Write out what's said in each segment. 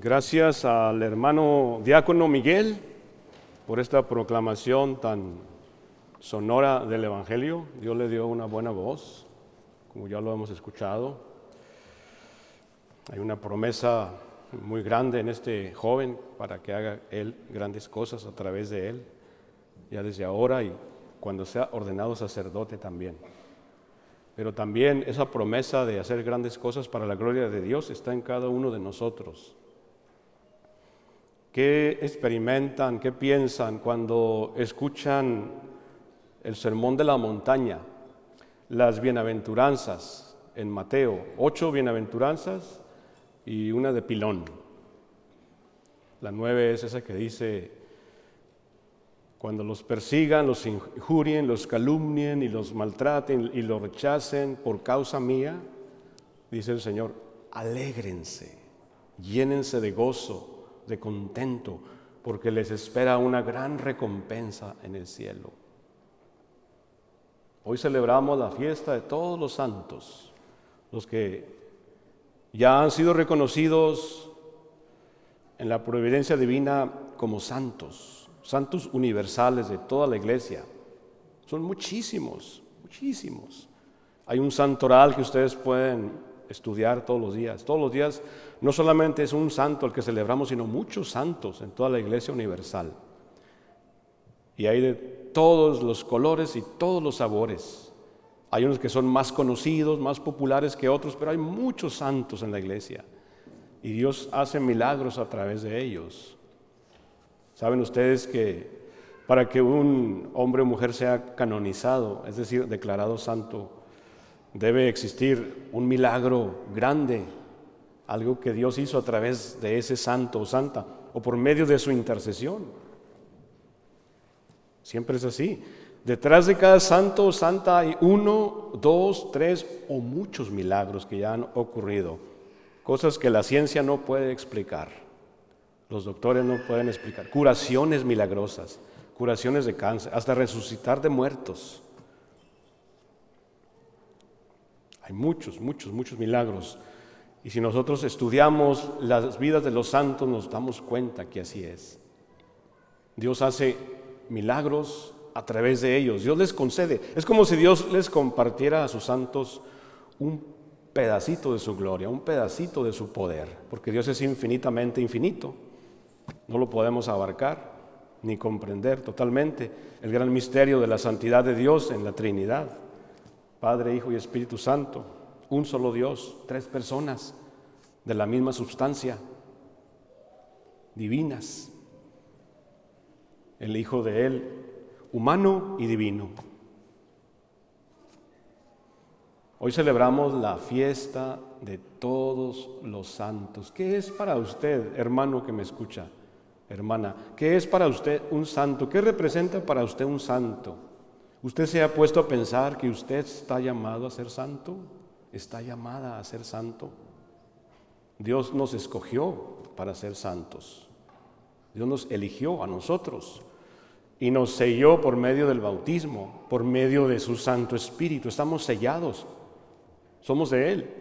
Gracias al hermano diácono Miguel por esta proclamación tan sonora del Evangelio. Dios le dio una buena voz, como ya lo hemos escuchado. Hay una promesa muy grande en este joven para que haga él grandes cosas a través de él, ya desde ahora y cuando sea ordenado sacerdote también. Pero también esa promesa de hacer grandes cosas para la gloria de Dios está en cada uno de nosotros. ¿Qué experimentan, qué piensan cuando escuchan el sermón de la montaña, las bienaventuranzas en Mateo? Ocho bienaventuranzas y una de pilón. La nueve es esa que dice, cuando los persigan, los injurien, los calumnien y los maltraten y los rechacen por causa mía, dice el Señor, alégrense, llénense de gozo de contento, porque les espera una gran recompensa en el cielo. Hoy celebramos la fiesta de todos los santos, los que ya han sido reconocidos en la providencia divina como santos, santos universales de toda la iglesia. Son muchísimos, muchísimos. Hay un santoral que ustedes pueden estudiar todos los días. Todos los días no solamente es un santo el que celebramos, sino muchos santos en toda la iglesia universal. Y hay de todos los colores y todos los sabores. Hay unos que son más conocidos, más populares que otros, pero hay muchos santos en la iglesia. Y Dios hace milagros a través de ellos. Saben ustedes que para que un hombre o mujer sea canonizado, es decir, declarado santo, debe existir un milagro grande, algo que Dios hizo a través de ese santo o santa, o por medio de su intercesión. Siempre es así. Detrás de cada santo o santa hay uno, dos, tres o muchos milagros que ya han ocurrido, cosas que la ciencia no puede explicar, los doctores no pueden explicar, curaciones milagrosas, curaciones de cáncer, hasta resucitar de muertos. Hay muchos, muchos, muchos milagros. Y si nosotros estudiamos las vidas de los santos, nos damos cuenta que así es. Dios hace milagros a través de ellos. Dios les concede. Es como si Dios les compartiera a sus santos un pedacito de su gloria, un pedacito de su poder, porque Dios es infinitamente infinito. No lo podemos abarcar ni comprender totalmente el gran misterio de la santidad de Dios en la Trinidad. Padre, Hijo y Espíritu Santo, un solo Dios, tres personas de la misma sustancia, divinas. El Hijo de Él, humano y divino. Hoy celebramos la fiesta de todos los santos. ¿Qué es para usted, hermano que me escucha, hermana? ¿Qué es para usted un santo? ¿Qué representa para usted un santo? ¿Usted se ha puesto a pensar que usted está llamado a ser santo? ¿Está llamada a ser santo? Dios nos escogió para ser santos. Dios nos eligió a nosotros y nos selló por medio del bautismo, por medio de su Santo Espíritu. Estamos sellados, somos de Él.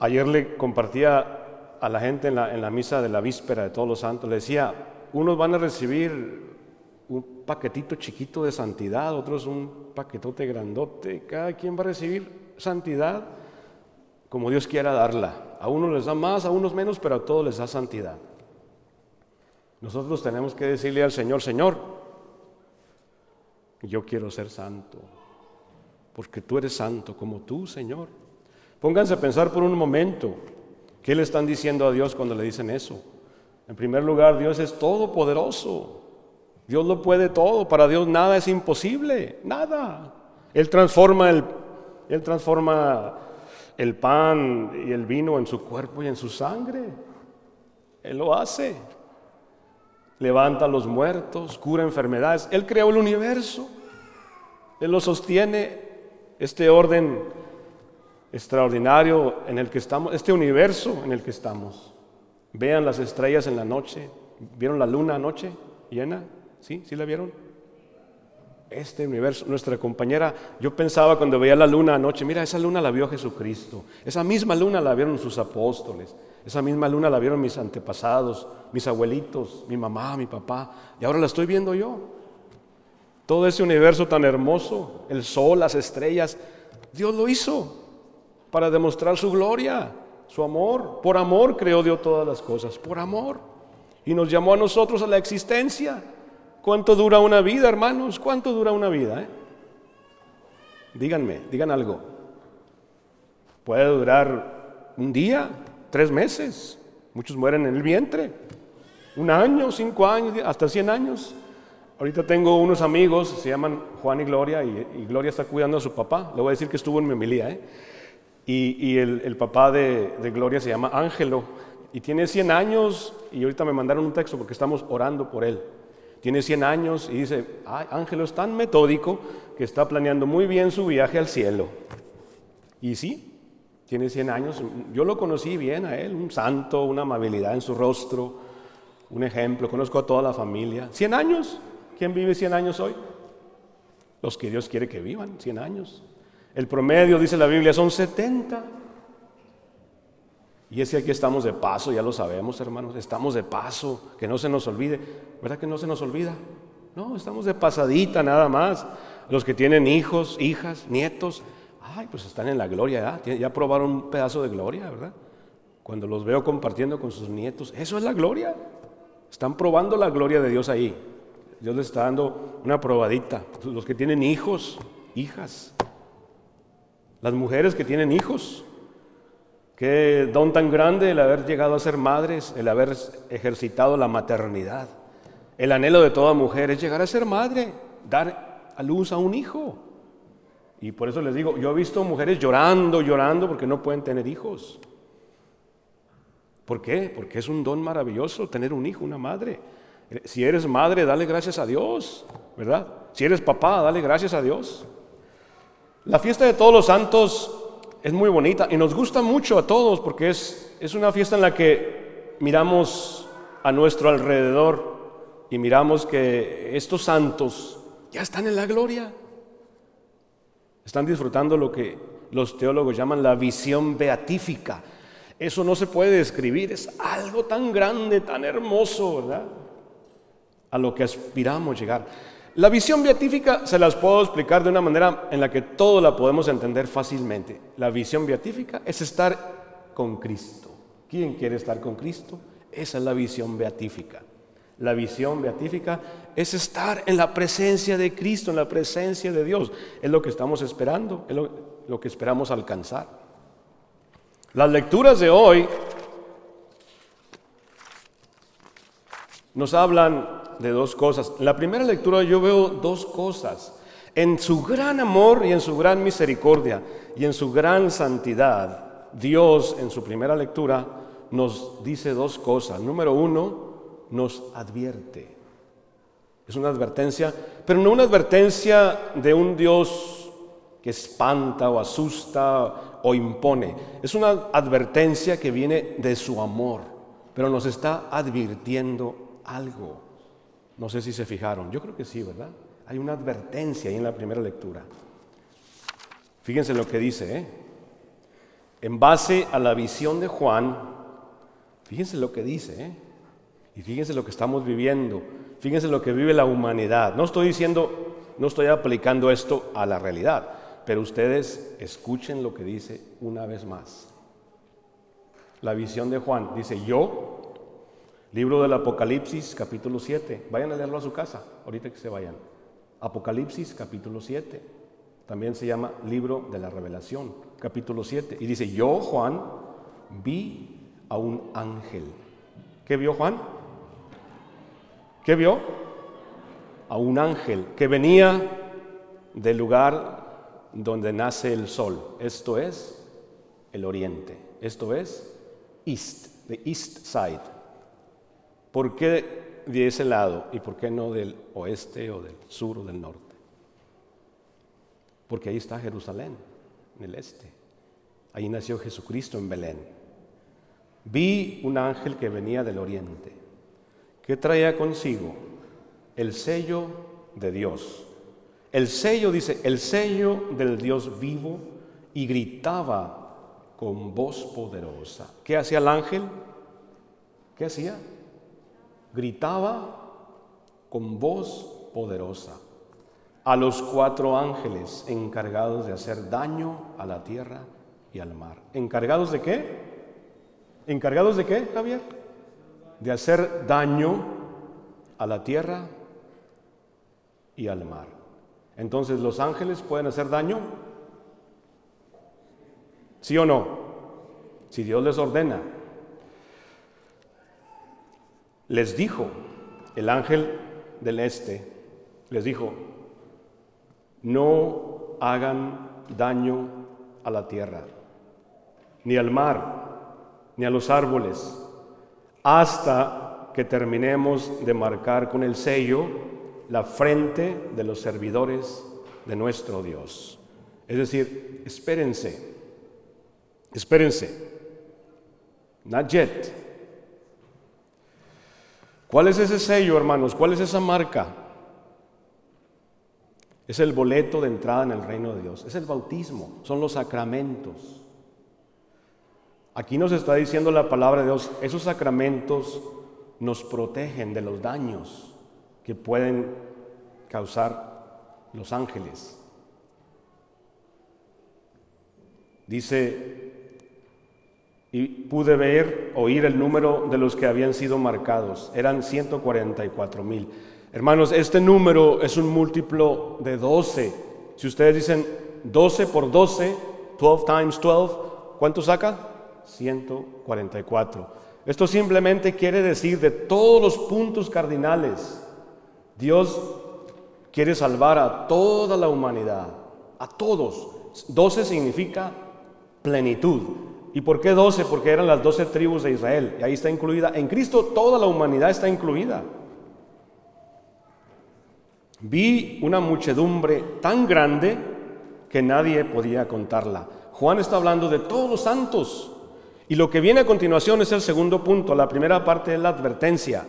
Ayer le compartía a la gente en la, en la misa de la víspera de todos los santos, le decía, unos van a recibir paquetito chiquito de santidad, otros un paquetote grandote. Cada quien va a recibir santidad como Dios quiera darla. A unos les da más, a unos menos, pero a todos les da santidad. Nosotros tenemos que decirle al Señor, Señor, yo quiero ser santo, porque tú eres santo como tú, Señor. Pónganse a pensar por un momento, ¿qué le están diciendo a Dios cuando le dicen eso? En primer lugar, Dios es todopoderoso. Dios lo puede todo, para Dios nada es imposible, nada. Él transforma el, él transforma el pan y el vino en su cuerpo y en su sangre. Él lo hace. Levanta a los muertos, cura enfermedades. Él creó el universo. Él lo sostiene. Este orden extraordinario en el que estamos, este universo en el que estamos. Vean las estrellas en la noche. ¿Vieron la luna anoche llena? ¿Sí? ¿Sí la vieron? Este universo, nuestra compañera, yo pensaba cuando veía la luna anoche, mira, esa luna la vio Jesucristo, esa misma luna la vieron sus apóstoles, esa misma luna la vieron mis antepasados, mis abuelitos, mi mamá, mi papá, y ahora la estoy viendo yo. Todo ese universo tan hermoso, el sol, las estrellas, Dios lo hizo para demostrar su gloria, su amor. Por amor creó Dios todas las cosas, por amor. Y nos llamó a nosotros a la existencia. ¿Cuánto dura una vida, hermanos? ¿Cuánto dura una vida? Eh? Díganme, digan algo. Puede durar un día, tres meses. Muchos mueren en el vientre. Un año, cinco años, hasta cien años. Ahorita tengo unos amigos, se llaman Juan y Gloria, y, Gloria está cuidando a su papá. Le voy a decir que estuvo en mi homilía. ¿eh? Y, el, papá de, Gloria se llama Ángelo, y tiene 100 años, y ahorita me mandaron un texto porque estamos orando por él tiene 100 años y dice, Ay, Ángelo es tan metódico que está planeando muy bien su viaje al cielo. Y sí, tiene 100 años, yo lo conocí bien a él, un santo, una amabilidad en su rostro, un ejemplo, conozco a toda la familia. 100 años, ¿quién vive 100 años hoy? Los que Dios quiere que vivan 100 años. El promedio, dice la Biblia, son 70. Y es que aquí estamos de paso, ya lo sabemos, hermanos, estamos de paso, que no se nos olvide. ¿Verdad que no se nos olvida? No, estamos de pasadita nada más. Los que tienen hijos, hijas, nietos, ay, pues están en la gloria, ya, ya probaron un pedazo de gloria, ¿verdad? Cuando los veo compartiendo con sus nietos, eso es la gloria. Están probando la gloria de Dios ahí. Dios les está dando una probadita. Los que tienen hijos, hijas, las mujeres que tienen hijos, Qué don tan grande el haber llegado a ser madres, el haber ejercitado la maternidad. El anhelo de toda mujer es llegar a ser madre, dar a luz a un hijo. Y por eso les digo, yo he visto mujeres llorando, llorando porque no pueden tener hijos. ¿Por qué? Porque es un don maravilloso tener un hijo, una madre. Si eres madre, dale gracias a Dios, ¿verdad? Si eres papá, dale gracias a Dios. La fiesta de todos los santos es muy bonita y nos gusta mucho a todos porque es, es una fiesta en la que miramos a nuestro alrededor y miramos que estos santos ya están en la gloria. Están disfrutando lo que los teólogos llaman la visión beatífica. Eso no se puede describir, es algo tan grande, tan hermoso, ¿verdad? A lo que aspiramos llegar. La visión beatífica se las puedo explicar de una manera en la que todo la podemos entender fácilmente. La visión beatífica es estar con Cristo. ¿Quién quiere estar con Cristo? Esa es la visión beatífica. La visión beatífica es estar en la presencia de Cristo, en la presencia de Dios. Es lo que estamos esperando, es lo, que esperamos alcanzar. Las lecturas de hoy nos hablan de dos cosas. En la primera lectura yo veo dos cosas. En su gran amor y en su gran misericordia y en su gran santidad, Dios en su primera lectura nos dice dos cosas. Número uno, nos advierte. Es una advertencia, pero no una advertencia de un Dios que espanta o asusta o impone. Es una advertencia que viene de su amor, pero nos está advirtiendo algo. No sé si se fijaron, yo creo que sí, ¿verdad? Hay una advertencia ahí en la primera lectura. Fíjense lo que dice, ¿eh? En base a la visión de Juan, fíjense lo que dice, ¿eh? Y fíjense lo que estamos viviendo, fíjense lo que vive la humanidad. No estoy diciendo, no estoy aplicando esto a la realidad, pero ustedes escuchen lo que dice una vez más. La visión de Juan dice, yo, Libro del Apocalipsis, capítulo 7. Vayan a leerlo a su casa, ahorita que se vayan. Apocalipsis, capítulo 7. También se llama Libro de la Revelación, capítulo 7. Y dice, yo, Juan, vi a un ángel. ¿Qué vio Juan? ¿Qué vio? A un ángel que venía del lugar donde nace el sol. Esto es el oriente. Esto es east, the east side ¿Por qué de ese lado y por qué no del oeste o del sur o del norte? Porque ahí está Jerusalén, en el este. Ahí nació Jesucristo en Belén. Vi un ángel que venía del oriente, que traía consigo el sello de Dios. El sello dice, el sello del Dios vivo y gritaba con voz poderosa. ¿Qué hacía el ángel? ¿Qué hacía? Gritaba con voz poderosa a los cuatro ángeles encargados de hacer daño a la tierra y al mar. ¿Encargados de qué? ¿Encargados de qué, Javier? De hacer daño a la tierra y al mar. Entonces, ¿los ángeles pueden hacer daño? ¿Sí o no? Si Dios les ordena. Les dijo el ángel del este, les dijo, no hagan daño a la tierra, ni al mar, ni a los árboles, hasta que terminemos de marcar con el sello la frente de los servidores de nuestro Dios. Es decir, espérense, espérense, not yet. ¿Cuál es ese sello, hermanos? ¿Cuál es esa marca? Es el boleto de entrada en el reino de Dios. Es el bautismo, son los sacramentos. Aquí nos está diciendo la palabra de Dios, esos sacramentos nos protegen de los daños que pueden causar los ángeles. Dice, y pude ver, oír el número de los que habían sido marcados. Eran 144 mil. Hermanos, este número es un múltiplo de 12. Si ustedes dicen 12 por 12, 12 times 12, ¿cuánto saca? 144. Esto simplemente quiere decir de todos los puntos cardinales, Dios quiere salvar a toda la humanidad, a todos. 12 significa plenitud. ¿Y por qué 12? Porque eran las 12 tribus de Israel. Y ahí está incluida. En Cristo toda la humanidad está incluida. Vi una muchedumbre tan grande que nadie podía contarla. Juan está hablando de todos los santos. Y lo que viene a continuación es el segundo punto. La primera parte es la advertencia.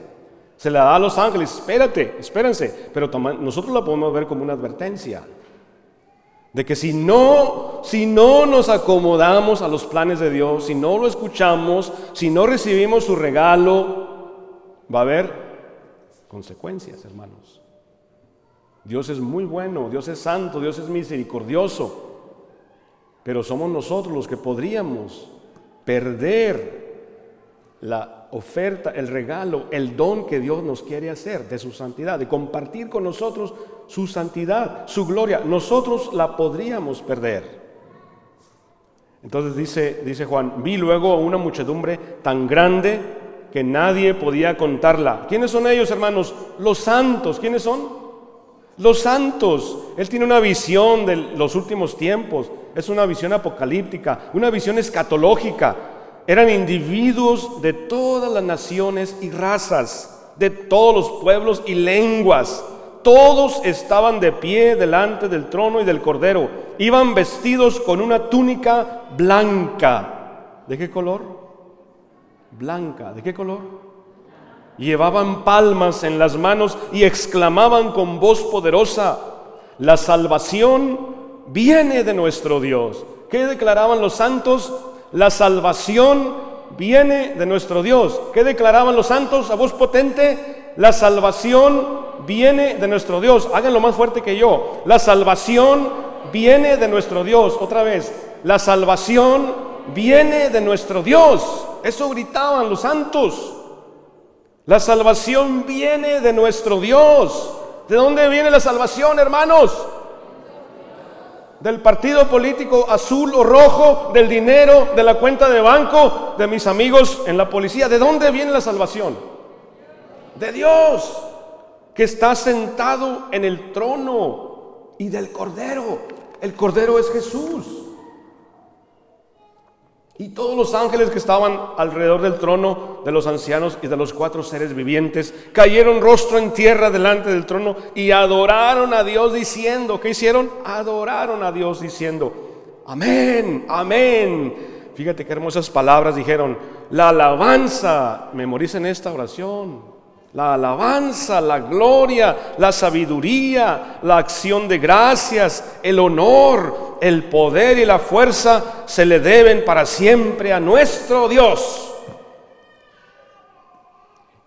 Se la da a los ángeles. Espérate, espérense. Pero nosotros la podemos ver como una advertencia. De que si no, si no nos acomodamos a los planes de Dios, si no lo escuchamos, si no recibimos su regalo, va a haber consecuencias, hermanos. Dios es muy bueno, Dios es santo, Dios es misericordioso, pero somos nosotros los que podríamos perder la oferta, el regalo, el don que Dios nos quiere hacer de su santidad, de compartir con nosotros su santidad, su gloria. Nosotros la podríamos perder. Entonces dice, dice Juan, vi luego a una muchedumbre tan grande que nadie podía contarla. ¿Quiénes son ellos, hermanos? Los santos. ¿Quiénes son? Los santos, Él tiene una visión de los últimos tiempos, es una visión apocalíptica, una visión escatológica. Eran individuos de todas las naciones y razas, de todos los pueblos y lenguas. Todos estaban de pie delante del trono y del cordero. Iban vestidos con una túnica blanca. ¿De qué color? Blanca. ¿De qué color? llevaban palmas en las manos y exclamaban con voz poderosa, la salvación viene de nuestro Dios. ¿Qué declaraban los santos? La salvación viene de nuestro Dios. ¿Qué declaraban los santos a voz potente? La salvación viene de nuestro Dios. Háganlo más fuerte que yo. La salvación viene de nuestro Dios. Otra vez, la salvación viene de nuestro Dios. Eso gritaban los santos. La salvación viene de nuestro Dios. ¿De dónde viene la salvación, hermanos? Del partido político azul o rojo, del dinero, de la cuenta de banco, de mis amigos en la policía. ¿De dónde viene la salvación? De Dios, que está sentado en el trono y del Cordero. El Cordero es Jesús. Y todos los ángeles que estaban alrededor del trono de los ancianos y de los cuatro seres vivientes cayeron rostro en tierra delante del trono y adoraron a Dios diciendo, ¿qué hicieron? Adoraron a Dios diciendo, amén, amén. Fíjate qué hermosas palabras dijeron, la alabanza, memoricen esta oración, La alabanza, la gloria, la sabiduría, la acción de gracias, el honor, el poder y la fuerza se le deben para siempre a nuestro Dios.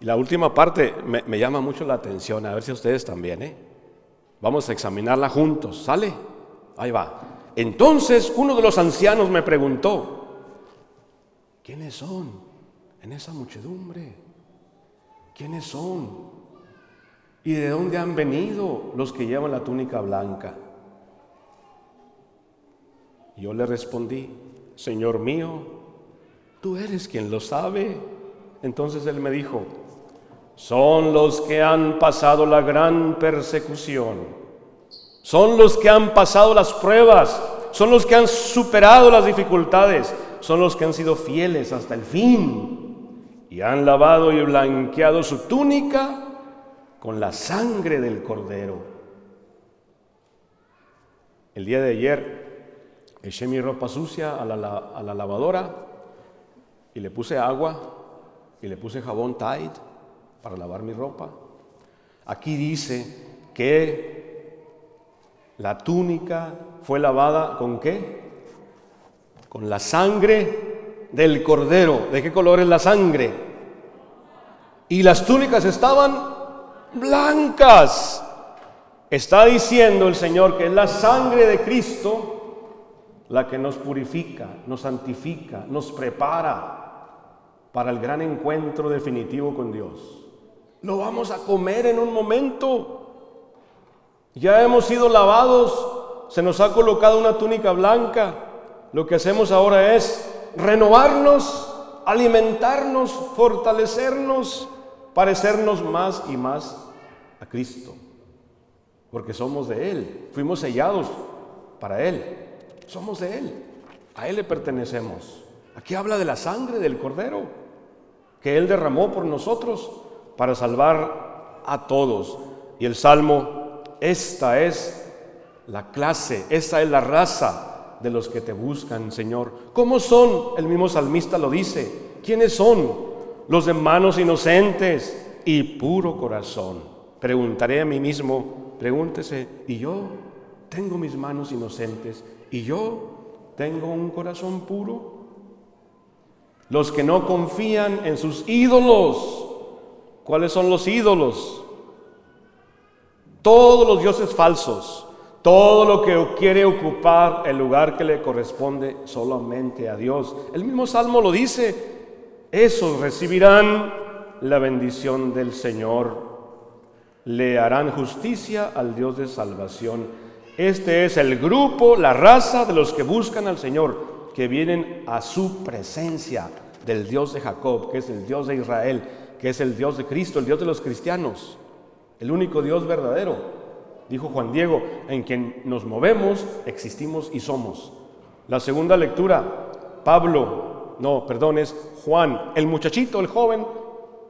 Y la última parte me, llama mucho la atención, a ver si ustedes también, ¿eh? Vamos a examinarla juntos, ¿sale? Ahí va. Entonces uno de los ancianos me preguntó, ¿quiénes son en esa muchedumbre? ¿Quiénes son? ¿Y de dónde han venido los que llevan la túnica blanca? Yo le respondí, Señor mío, tú eres quien lo sabe. Entonces él me dijo, son los que han pasado la gran persecución son los que han pasado las pruebas, son los que han superado las dificultades, son los que han sido fieles hasta el fin y han lavado y blanqueado su túnica con la sangre del cordero. El día de ayer eché mi ropa sucia a la, lavadora y le puse agua y le puse jabón Tide para lavar mi ropa. Aquí dice que la túnica fue lavada con qué? Con la sangre del cordero. ¿De qué color es la sangre? Y las túnicas estaban blancas. Está diciendo el Señor que es la sangre de Cristo la que nos purifica, nos santifica, nos prepara para el gran encuentro definitivo con Dios. Lo vamos a comer en un momento. Ya hemos sido lavados, se nos ha colocado una túnica blanca. Lo que hacemos ahora es renovarnos, alimentarnos, fortalecernos, parecernos más y más a Cristo. Porque somos de Él, fuimos sellados para Él, somos de Él, a Él le pertenecemos. Aquí habla de la sangre del Cordero que Él derramó por nosotros para salvar a todos. Y el Salmo esta es la clase, esta es la raza de los que te buscan, Señor. ¿Cómo son? El mismo salmista lo dice. ¿Quiénes son? Los de manos inocentes y puro corazón. Preguntaré a mí mismo, pregúntese, ¿y yo tengo mis manos inocentes? ¿Y yo tengo un corazón puro? Los que no confían en sus ídolos. ¿Cuáles son los ídolos? Todos los dioses falsos, todo lo que quiere ocupar el lugar que le corresponde solamente a Dios. El mismo Salmo lo dice, esos recibirán la bendición del Señor, le harán justicia al Dios de salvación. Este es el grupo, la raza de los que buscan al Señor, que vienen a su presencia del Dios de Jacob, que es el Dios de Israel, que es el Dios de Cristo, el Dios de los cristianos el único Dios verdadero. Dijo Juan Diego, en quien nos movemos, existimos y somos. La segunda lectura, Pablo, no, perdón, es Juan, el muchachito, el joven,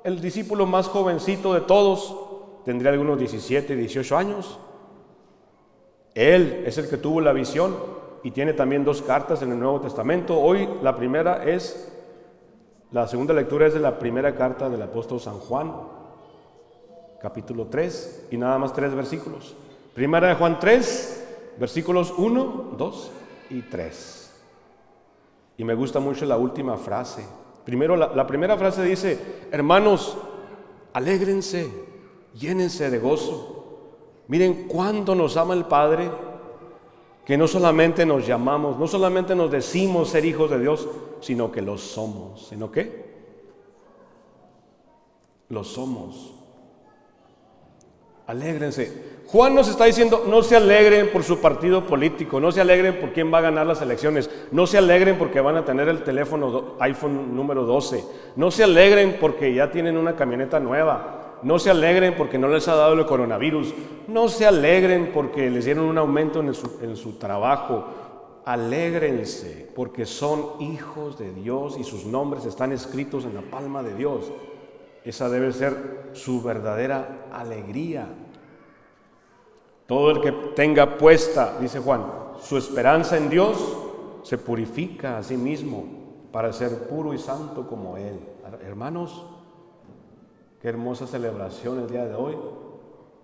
el discípulo más jovencito de todos, tendría algunos 17, 18 años. Él es el que tuvo la visión y tiene también dos cartas en el Nuevo Testamento. Hoy la primera es, la segunda lectura es de la primera carta del apóstol San Juan, capítulo 3 y nada más tres versículos. Primera de Juan 3, versículos 1, 2 y 3. Y me gusta mucho la última frase. Primero, la, la primera frase dice, hermanos, alégrense, llénense de gozo. Miren cuánto nos ama el Padre, que no solamente nos llamamos, no solamente nos decimos ser hijos de Dios, sino que lo somos. ¿Sino qué? Lo somos. Alégrense. Juan nos está diciendo, no se alegren por su partido político, no se alegren por quién va a ganar las elecciones, no se alegren porque van a tener el teléfono iPhone número 12, no se alegren porque ya tienen una camioneta nueva, no se alegren porque no les ha dado el coronavirus, no se alegren porque les dieron un aumento en su, en su trabajo, alégrense porque son hijos de Dios y sus nombres están escritos en la palma de Dios. Esa debe ser su verdadera alegría. Todo el que tenga puesta, dice Juan, su esperanza en Dios, se purifica a sí mismo para ser puro y santo como Él. Hermanos, Qué hermosa celebración el día de hoy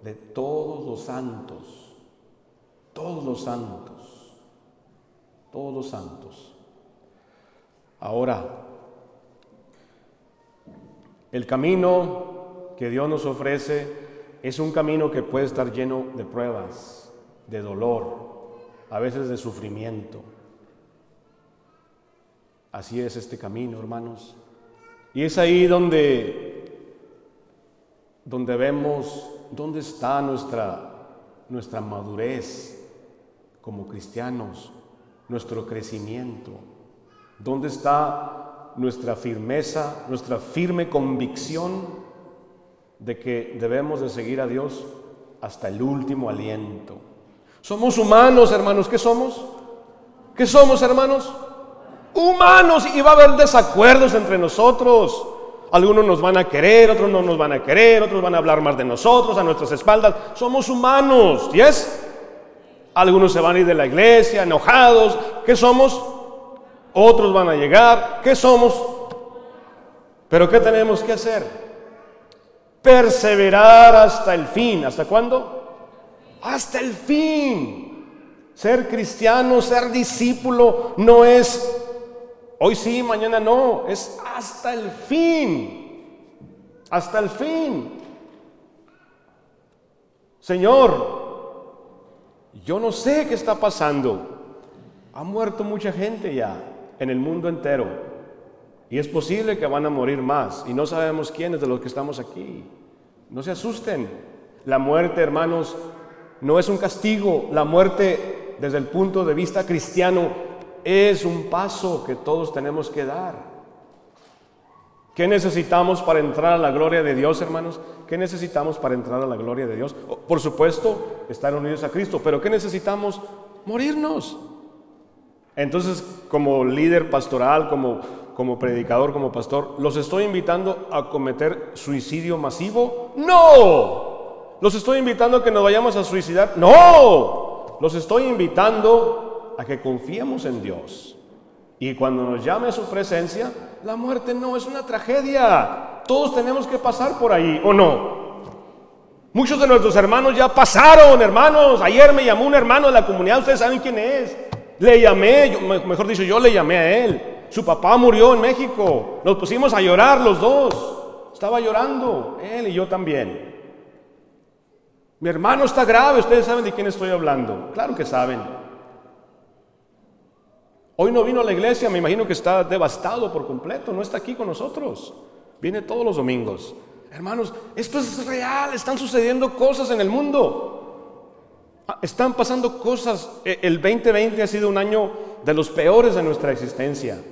de todos los santos, todos los santos, todos los santos. Ahora, el camino que Dios nos ofrece es un camino que puede estar lleno de pruebas, de dolor, a veces de sufrimiento. Así es este camino, hermanos. Y es ahí donde, donde vemos dónde está nuestra, nuestra madurez como cristianos, nuestro crecimiento, dónde está nuestra firmeza, nuestra firme convicción de que debemos de seguir a Dios hasta el último aliento. Somos humanos, hermanos, ¿qué somos? ¿Qué somos, hermanos? Humanos y va a haber desacuerdos entre nosotros. Algunos nos van a querer, otros no nos van a querer, otros van a hablar más de nosotros, a nuestras espaldas. Somos humanos, ¿y es? Algunos se van a ir de la iglesia enojados. ¿Qué somos? Otros van a llegar. ¿Qué somos? Pero ¿qué tenemos que hacer? perseverar hasta el fin. ¿Hasta cuándo? Hasta el fin. Ser cristiano, ser discípulo, no es hoy sí, mañana no, es hasta el fin. Hasta el fin. Señor, yo no sé qué está pasando. Ha muerto mucha gente ya en el mundo entero. Y es posible que van a morir más. Y no sabemos quiénes de los que estamos aquí. No se asusten. La muerte, hermanos, no es un castigo. La muerte, desde el punto de vista cristiano, es un paso que todos tenemos que dar. ¿Qué necesitamos para entrar a la gloria de Dios, hermanos? ¿Qué necesitamos para entrar a la gloria de Dios? Por supuesto, estar unidos a Cristo, pero ¿qué necesitamos? Morirnos. Entonces, como líder pastoral, como como predicador, como pastor, ¿los estoy invitando a cometer suicidio masivo? No. ¿Los estoy invitando a que nos vayamos a suicidar? No. Los estoy invitando a que confiemos en Dios. Y cuando nos llame a su presencia, la muerte no es una tragedia. Todos tenemos que pasar por ahí, ¿o no? Muchos de nuestros hermanos ya pasaron, hermanos. Ayer me llamó un hermano de la comunidad, ustedes saben quién es. Le llamé, mejor dicho, yo le llamé a él. Su papá murió en México. Nos pusimos a llorar los dos. Estaba llorando, él y yo también. Mi hermano está grave, ustedes saben de quién estoy hablando. Claro que saben. Hoy no vino a la iglesia, me imagino que está devastado por completo, no está aquí con nosotros. Viene todos los domingos. Hermanos, esto es real, están sucediendo cosas en el mundo. Ah, están pasando cosas. E, el 2020 ha sido un año de los peores de nuestra existencia.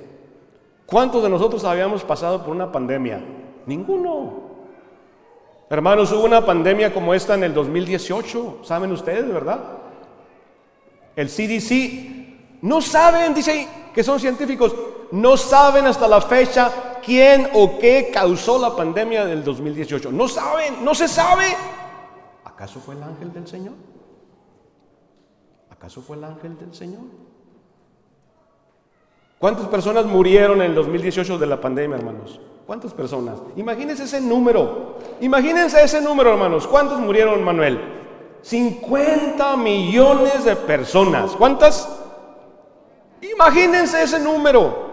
¿Cuántos de nosotros habíamos pasado por una pandemia? Ninguno. Hermanos, hubo una pandemia como esta en el 2018, ¿saben ustedes, verdad? El CDC no saben, dice que son científicos, no saben hasta la fecha quién o qué causó la pandemia del 2018. No saben, no se sabe. ¿Acaso fue el ángel del Señor? ¿Acaso fue el ángel del Señor? ¿Cuántas personas murieron en el 2018 de la pandemia, hermanos? ¿Cuántas personas? Imagínense ese número. Imagínense ese número, hermanos. ¿Cuántos murieron, Manuel? 50 millones de personas. ¿Cuántas? Imagínense ese número.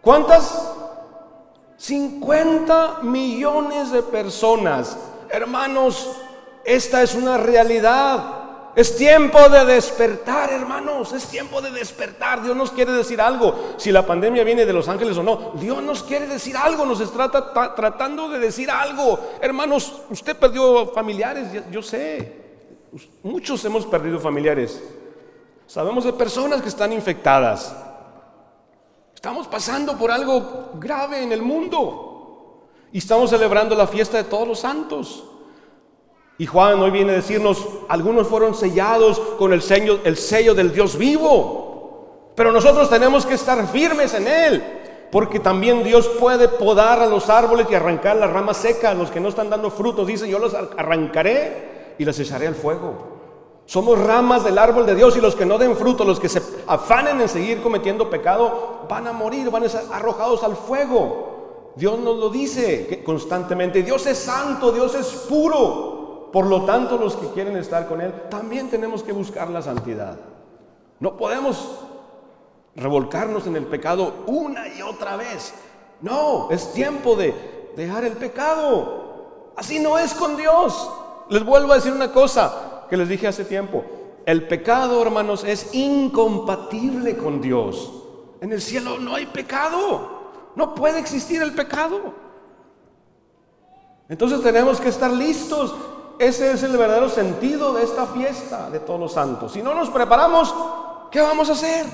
¿Cuántas? 50 millones de personas. Hermanos, esta es una realidad. Es tiempo de despertar, hermanos. Es tiempo de despertar. Dios nos quiere decir algo. Si la pandemia viene de los ángeles o no, Dios nos quiere decir algo. Nos está tratando de decir algo. Hermanos, usted perdió familiares, yo sé. Muchos hemos perdido familiares. Sabemos de personas que están infectadas. Estamos pasando por algo grave en el mundo. Y estamos celebrando la fiesta de todos los santos. Y Juan hoy viene a decirnos, algunos fueron sellados con el sello, el sello del Dios vivo. Pero nosotros tenemos que estar firmes en Él. Porque también Dios puede podar a los árboles y arrancar las ramas secas, los que no están dando frutos. Dice, yo los arrancaré y las echaré al fuego. Somos ramas del árbol de Dios y los que no den fruto, los que se afanen en seguir cometiendo pecado, van a morir, van a ser arrojados al fuego. Dios nos lo dice constantemente. Dios es santo, Dios es puro. Por lo tanto, los que quieren estar con Él, también tenemos que buscar la santidad. No podemos revolcarnos en el pecado una y otra vez. No, es tiempo de dejar el pecado. Así no es con Dios. Les vuelvo a decir una cosa que les dije hace tiempo. El pecado, hermanos, es incompatible con Dios. En el cielo no hay pecado. No puede existir el pecado. Entonces tenemos que estar listos. Ese es el verdadero sentido de esta fiesta de todos los santos. Si no nos preparamos, ¿qué vamos a hacer?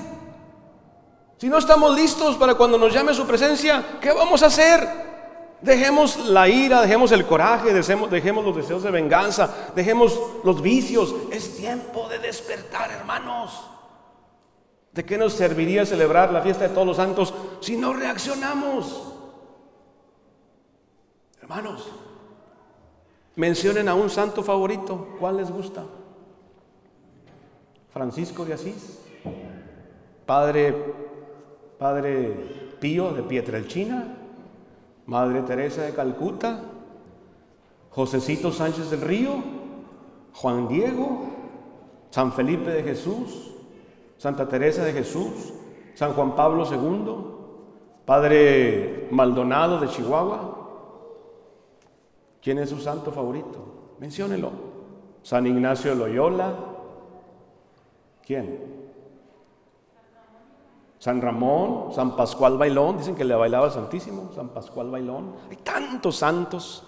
Si no estamos listos para cuando nos llame su presencia, ¿qué vamos a hacer? Dejemos la ira, dejemos el coraje, dejemos, los deseos de venganza, dejemos los vicios. Es tiempo de despertar, hermanos. ¿De qué nos serviría celebrar la fiesta de todos los santos si no reaccionamos? Hermanos, mencionen a un santo favorito. ¿Cuál les gusta? Francisco de Asís, Padre, Padre Pío de Pietrelchina, Madre Teresa de Calcuta, Josecito Sánchez del Río, Juan Diego, San Felipe de Jesús, Santa Teresa de Jesús, San Juan Pablo II, Padre Maldonado de Chihuahua. ¿Quién es su santo favorito? Menciónelo. San Ignacio Loyola. ¿Quién? San Ramón, San Pascual Bailón, dicen que le bailaba al Santísimo, San Pascual Bailón. Hay tantos santos,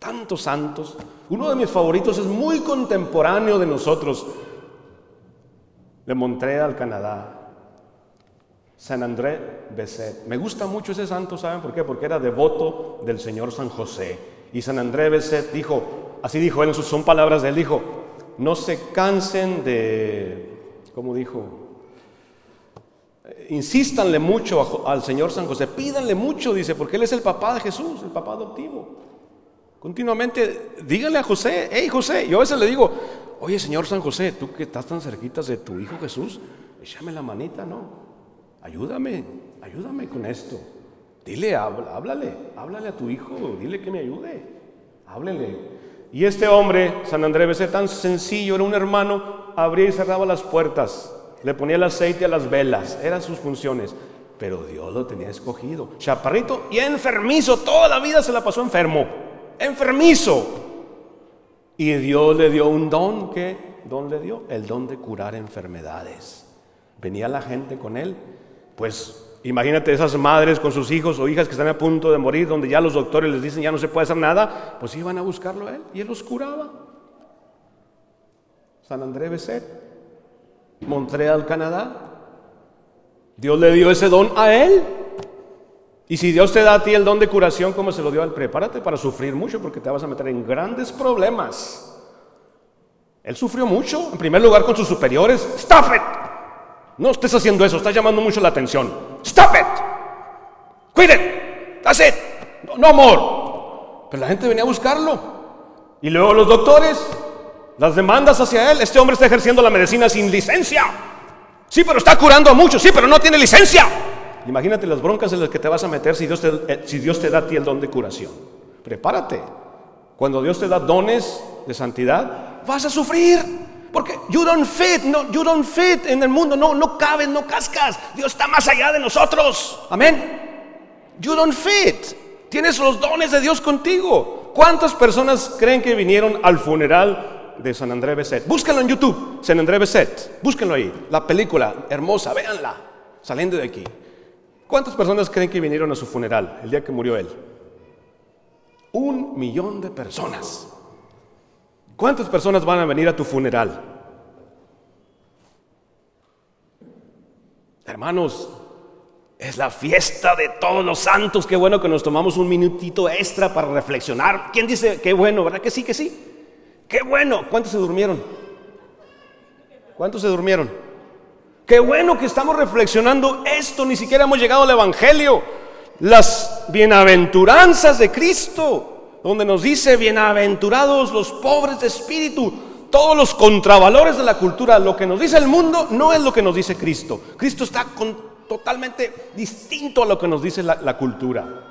tantos santos. Uno de mis favoritos es muy contemporáneo de nosotros, de Montreal, Canadá. San André Besset. Me gusta mucho ese santo, ¿saben por qué? Porque era devoto del Señor San José. Y San André Besset dijo, así dijo él son palabras de él, dijo, no se cansen de, ¿cómo dijo? insístanle mucho al Señor San José, pídanle mucho, dice, porque Él es el papá de Jesús, el papá adoptivo. Continuamente, díganle a José, hey José, yo a veces le digo, oye Señor San José, tú que estás tan cerquitas de tu hijo Jesús, échame la manita, ¿no? Ayúdame, ayúdame con esto. Dile, háblale, háblale a tu hijo, dile que me ayude, háblele. Y este hombre, San Andrés, ser tan sencillo, era un hermano, abría y cerraba las puertas le ponía el aceite a las velas, eran sus funciones. Pero Dios lo tenía escogido. Chaparrito y enfermizo, toda la vida se la pasó enfermo, enfermizo. Y Dios le dio un don, ¿qué don le dio? El don de curar enfermedades. Venía la gente con él, pues imagínate esas madres con sus hijos o hijas que están a punto de morir, donde ya los doctores les dicen ya no se puede hacer nada, pues iban a buscarlo a él y él los curaba. San Andrés Beset Montreal, Canadá. Dios le dio ese don a él. Y si Dios te da a ti el don de curación como se lo dio a él, prepárate para sufrir mucho porque te vas a meter en grandes problemas. Él sufrió mucho, en primer lugar con sus superiores. Stop it. No estés haciendo eso, estás llamando mucho la atención. Stop it. Quit it. That's it. No, no more. Pero la gente venía a buscarlo. Y luego los doctores, las demandas hacia él. Este hombre está ejerciendo la medicina sin licencia. Sí, pero está curando a muchos. Sí, pero no tiene licencia. Imagínate las broncas en las que te vas a meter si Dios te, eh, si Dios te da a ti el don de curación. Prepárate. Cuando Dios te da dones de santidad, vas a sufrir. Porque you don't fit, no, you don't fit en el mundo, no, no cabes, no cascas. Dios está más allá de nosotros. Amén. You don't fit. Tienes los dones de Dios contigo. ¿Cuántas personas creen que vinieron al funeral de San André Beset. Búsquenlo en YouTube, San André Beset. Búsquenlo ahí. La película, hermosa, véanla, saliendo de aquí. ¿Cuántas personas creen que vinieron a su funeral el día que murió él? Un millón de personas. ¿Cuántas personas van a venir a tu funeral? Hermanos, es la fiesta de todos los santos. Qué bueno que nos tomamos un minutito extra para reflexionar. ¿Quién dice qué bueno? ¿Verdad que sí, que sí? Qué bueno. ¿Cuántos se durmieron? ¿Cuántos se durmieron? Qué bueno que estamos reflexionando esto. Ni siquiera hemos llegado al Evangelio. Las bienaventuranzas de Cristo, donde nos dice, bienaventurados los pobres de espíritu, todos los contravalores de la cultura. Lo que nos dice el mundo no es lo que nos dice Cristo. Cristo está totalmente distinto a lo que nos dice la cultura.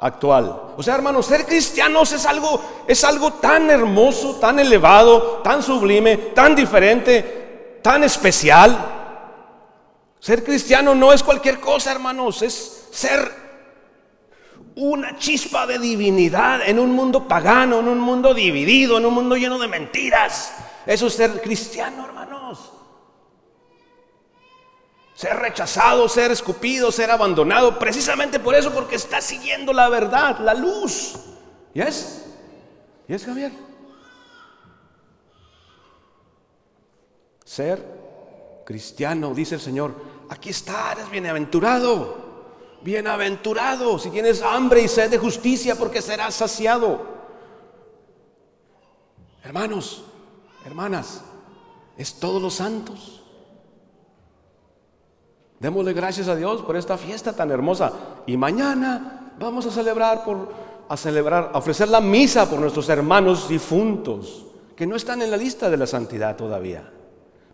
actual. O sea, hermanos, ser cristianos es algo, es algo tan hermoso, tan elevado, tan sublime, tan diferente, tan especial. Ser cristiano no es cualquier cosa, hermanos, es ser una chispa de divinidad en un mundo pagano, en un mundo dividido, en un mundo lleno de mentiras. Eso es ser cristiano, hermanos. Ser rechazado, ser escupido, ser abandonado, precisamente por eso, porque está siguiendo la verdad, la luz. ¿Y es? ¿Y es Javier? Ser cristiano, dice el Señor, aquí está, eres bienaventurado. Bienaventurado si tienes hambre y sed de justicia porque serás saciado. Hermanos, hermanas, es todos los santos. Démosle gracias a Dios por esta fiesta tan hermosa. Y mañana vamos a celebrar por a celebrar, a ofrecer la misa por nuestros hermanos difuntos que no están en la lista de la santidad todavía.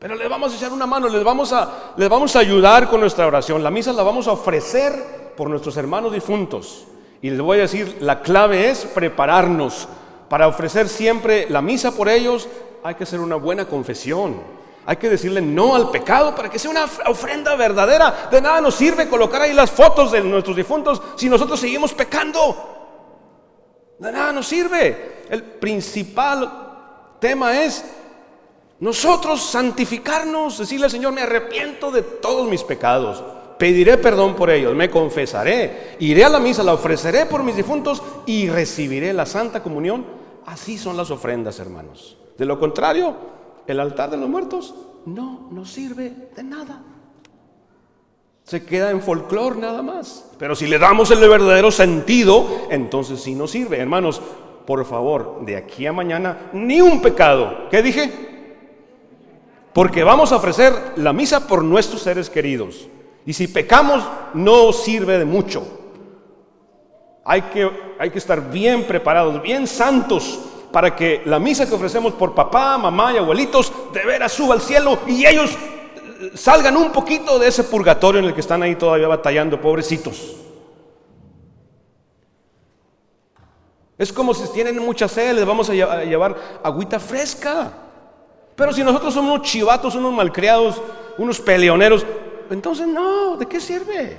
Pero les vamos a echar una mano, les vamos a, les vamos a ayudar con nuestra oración. La misa la vamos a ofrecer por nuestros hermanos difuntos. Y les voy a decir, la clave es prepararnos. Para ofrecer siempre la misa por ellos hay que hacer una buena confesión. Hay que decirle no al pecado para que sea una ofrenda verdadera. De nada nos sirve colocar ahí las fotos de nuestros difuntos si nosotros seguimos pecando. De nada nos sirve. El principal tema es nosotros santificarnos, decirle al Señor, me arrepiento de todos mis pecados, pediré perdón por ellos, me confesaré, iré a la misa, la ofreceré por mis difuntos y recibiré la Santa Comunión. Así son las ofrendas, hermanos. De lo contrario, el altar de los muertos no nos sirve de nada. Se queda en folclore nada más. Pero si le damos el verdadero sentido, entonces sí nos sirve. Hermanos, por favor, de aquí a mañana, ni un pecado. ¿Qué dije? Porque vamos a ofrecer la misa por nuestros seres queridos. Y si pecamos, no sirve de mucho. Hay que, hay que estar bien preparados, bien santos, para que la misa que ofrecemos por papá, mamá y abuelitos de veras suba al cielo y ellos salgan un poquito de ese purgatorio en el que están ahí todavía batallando, pobrecitos. Es como si tienen mucha sed, les vamos a llevar agüita fresca. Pero si nosotros somos unos chivatos, unos malcriados, unos peleoneros, entonces no, ¿de qué sirve?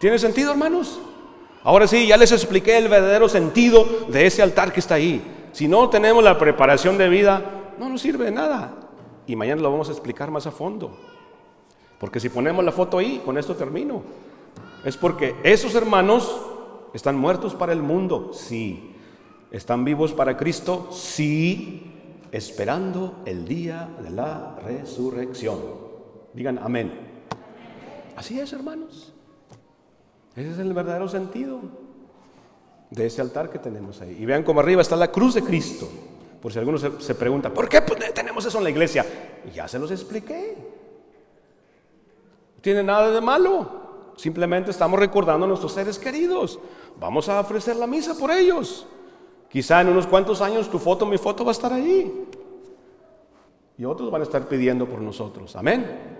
¿Tiene sentido, hermanos? Ahora sí, ya les expliqué el verdadero sentido de ese altar que está ahí. Si no tenemos la preparación de vida, no nos sirve de nada. Y mañana lo vamos a explicar más a fondo. Porque si ponemos la foto ahí, con esto termino. Es porque esos hermanos están muertos para el mundo, sí. ¿Están vivos para Cristo? Sí esperando el día de la resurrección. Digan amén. Así es, hermanos. Ese es el verdadero sentido de ese altar que tenemos ahí. Y vean como arriba está la cruz de Cristo. Por si alguno se, pregunta, ¿por qué tenemos eso en la iglesia? Ya se los expliqué. No tiene nada de malo. Simplemente estamos recordando a nuestros seres queridos. Vamos a ofrecer la misa por ellos. Quizá en unos cuantos años tu foto, mi foto va a estar ahí. Y otros van a estar pidiendo por nosotros. Amén.